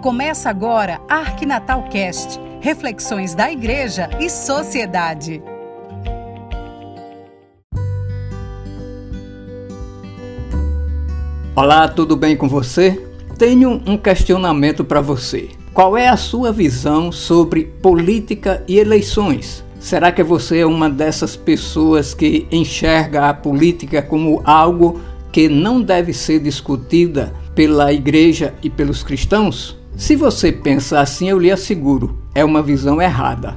Começa agora Arquinatal Cast, reflexões da igreja e sociedade. Olá, tudo bem com você? Tenho um questionamento para você. Qual é a sua visão sobre política e eleições? Será que você é uma dessas pessoas que enxerga a política como algo que não deve ser discutida pela igreja e pelos cristãos? Se você pensa assim, eu lhe asseguro, é uma visão errada.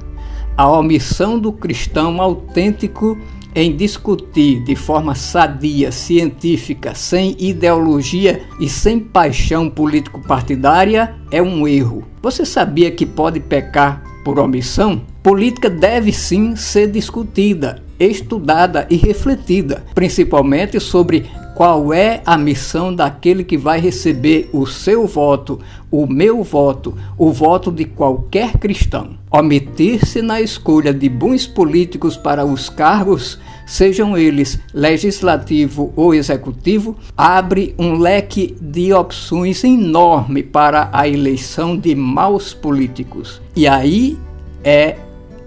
A omissão do cristão autêntico em discutir de forma sadia, científica, sem ideologia e sem paixão político-partidária é um erro. Você sabia que pode pecar por omissão? Política deve sim ser discutida, estudada e refletida, principalmente sobre qual é a missão daquele que vai receber o seu voto, o meu voto, o voto de qualquer cristão. Omitir-se na escolha de bons políticos para os cargos, sejam eles legislativo ou executivo, abre um leque de opções enorme para a eleição de maus políticos. E aí é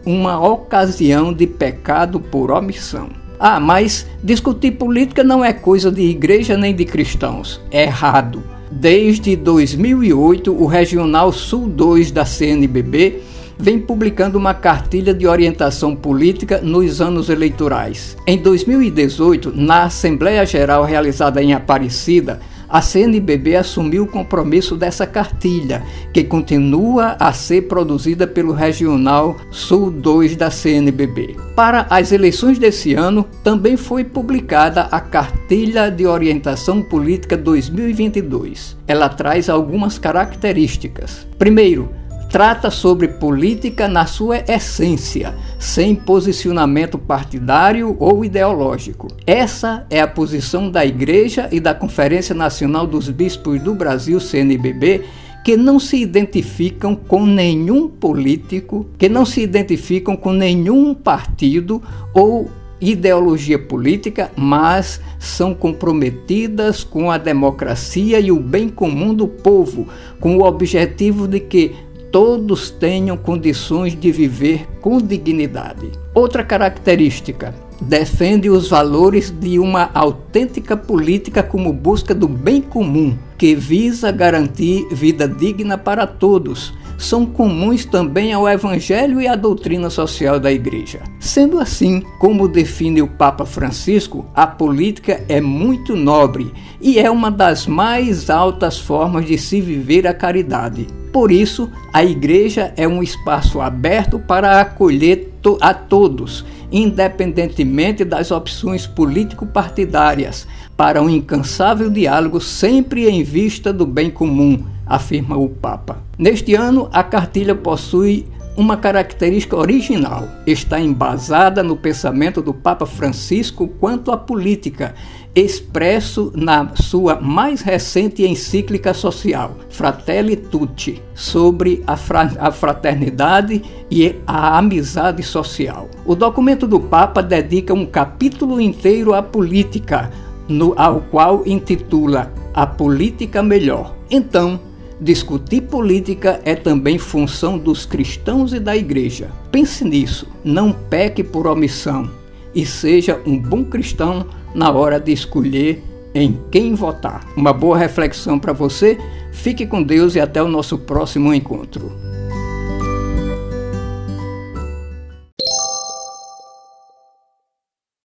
uma ocasião de pecado por omissão. Ah, mas discutir política não é coisa de igreja nem de cristãos. É errado. Desde 2008, o Regional Sul 2 da CNBB vem publicando uma cartilha de orientação política nos anos eleitorais. Em 2018, na Assembleia Geral realizada em Aparecida, a CNBB assumiu o compromisso dessa cartilha, que continua a ser produzida pelo Regional Sul 2 da CNBB. Para as eleições desse ano, também foi publicada a Cartilha de Orientação Política 2022. Ela traz algumas características. Primeiro, trata sobre política na sua essência, sem posicionamento partidário ou ideológico. Essa é a posição da Igreja e da Conferência Nacional dos Bispos do Brasil, CNBB, que não se identificam com nenhum político, que não se identificam com nenhum partido ou ideologia política, mas são comprometidas com a democracia e o bem comum do povo, com o objetivo de que todos tenham condições de viver com dignidade. Outra característica, defende os valores de uma autêntica política como busca do bem comum, que visa garantir vida digna para todos. São comuns também ao Evangelho e à doutrina social da Igreja. Sendo assim, como define o Papa Francisco, a política é muito nobre e é uma das mais altas formas de se viver a caridade. Por isso, a igreja é um espaço aberto para acolher to a todos, independentemente das opções político-partidárias, para um incansável diálogo sempre em vista do bem comum, afirma o Papa. Neste ano, a cartilha possui uma característica original. Está embasada no pensamento do Papa Francisco quanto à política, expresso na sua mais recente encíclica social, Fratelli Tutti, sobre a, fra a fraternidade e a amizade social. O documento do Papa dedica um capítulo inteiro à política, no, ao qual intitula A Política Melhor. Então, Discutir política é também função dos cristãos e da igreja. Pense nisso, não peque por omissão e seja um bom cristão na hora de escolher em quem votar. Uma boa reflexão para você. Fique com Deus e até o nosso próximo encontro.